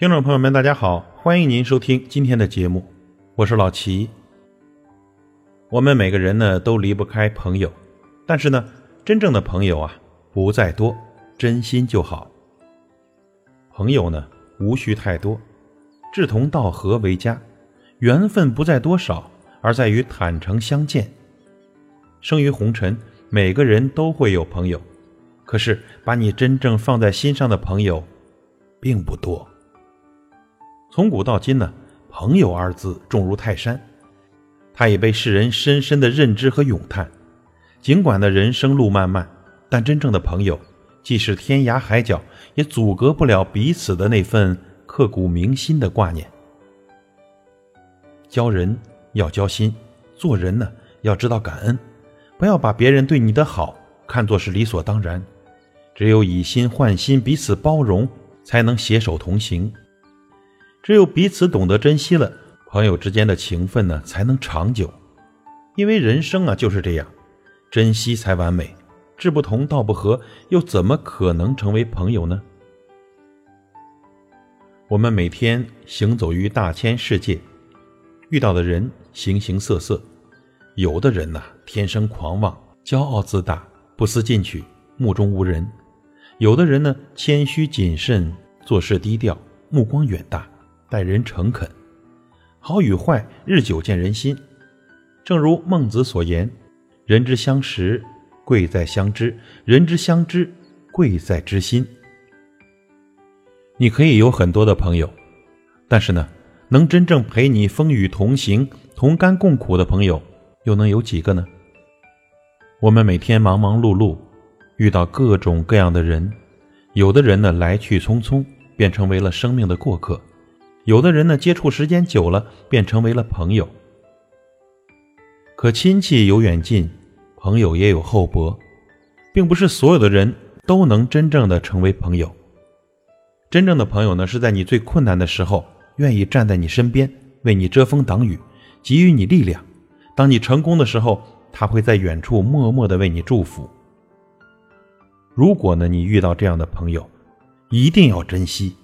听众朋友们，大家好，欢迎您收听今天的节目，我是老齐。我们每个人呢都离不开朋友，但是呢，真正的朋友啊不在多，真心就好。朋友呢无需太多，志同道合为佳。缘分不在多少，而在于坦诚相见。生于红尘，每个人都会有朋友，可是把你真正放在心上的朋友，并不多。从古到今呢，朋友二字重如泰山。他也被世人深深的认知和咏叹。尽管的人生路漫漫，但真正的朋友，即使天涯海角，也阻隔不了彼此的那份刻骨铭心的挂念。交人要交心，做人呢要知道感恩，不要把别人对你的好看作是理所当然。只有以心换心，彼此包容，才能携手同行。只有彼此懂得珍惜了。朋友之间的情分呢，才能长久，因为人生啊就是这样，珍惜才完美。志不同道不合，又怎么可能成为朋友呢？我们每天行走于大千世界，遇到的人形形色色，有的人呐天生狂妄、骄傲自大、不思进取、目中无人；有的人呢谦虚谨慎、做事低调、目光远大、待人诚恳。好与坏，日久见人心。正如孟子所言：“人之相识，贵在相知；人之相知，贵在知心。”你可以有很多的朋友，但是呢，能真正陪你风雨同行、同甘共苦的朋友，又能有几个呢？我们每天忙忙碌碌，遇到各种各样的人，有的人呢来去匆匆，便成为了生命的过客。有的人呢，接触时间久了，便成为了朋友。可亲戚有远近，朋友也有厚薄，并不是所有的人都能真正的成为朋友。真正的朋友呢，是在你最困难的时候，愿意站在你身边，为你遮风挡雨，给予你力量。当你成功的时候，他会在远处默默的为你祝福。如果呢，你遇到这样的朋友，一定要珍惜。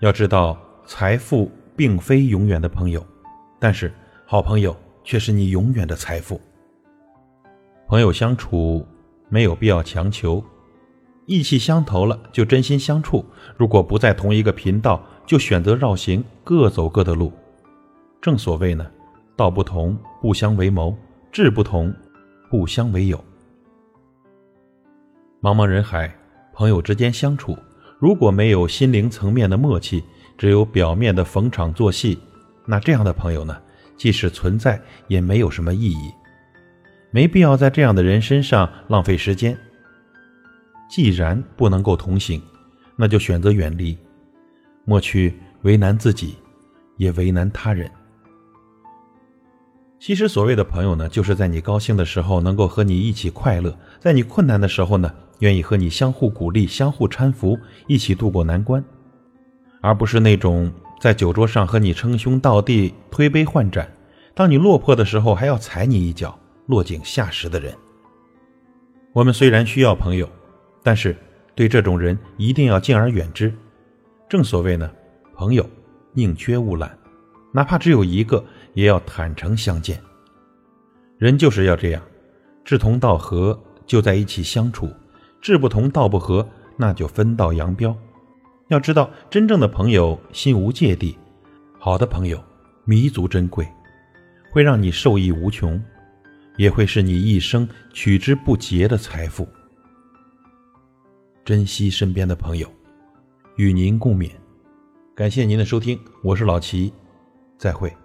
要知道。财富并非永远的朋友，但是好朋友却是你永远的财富。朋友相处没有必要强求，意气相投了就真心相处；如果不在同一个频道，就选择绕行，各走各的路。正所谓呢，道不同不相为谋，志不同不相为友。茫茫人海，朋友之间相处，如果没有心灵层面的默契。只有表面的逢场作戏，那这样的朋友呢，即使存在也没有什么意义，没必要在这样的人身上浪费时间。既然不能够同行，那就选择远离，莫去为难自己，也为难他人。其实所谓的朋友呢，就是在你高兴的时候能够和你一起快乐，在你困难的时候呢，愿意和你相互鼓励、相互搀扶，一起度过难关。而不是那种在酒桌上和你称兄道弟、推杯换盏，当你落魄的时候还要踩你一脚、落井下石的人。我们虽然需要朋友，但是对这种人一定要敬而远之。正所谓呢，朋友宁缺毋滥，哪怕只有一个，也要坦诚相见。人就是要这样，志同道合就在一起相处，志不同道不合，那就分道扬镳。要知道，真正的朋友心无芥蒂，好的朋友弥足珍贵，会让你受益无穷，也会是你一生取之不竭的财富。珍惜身边的朋友，与您共勉。感谢您的收听，我是老齐，再会。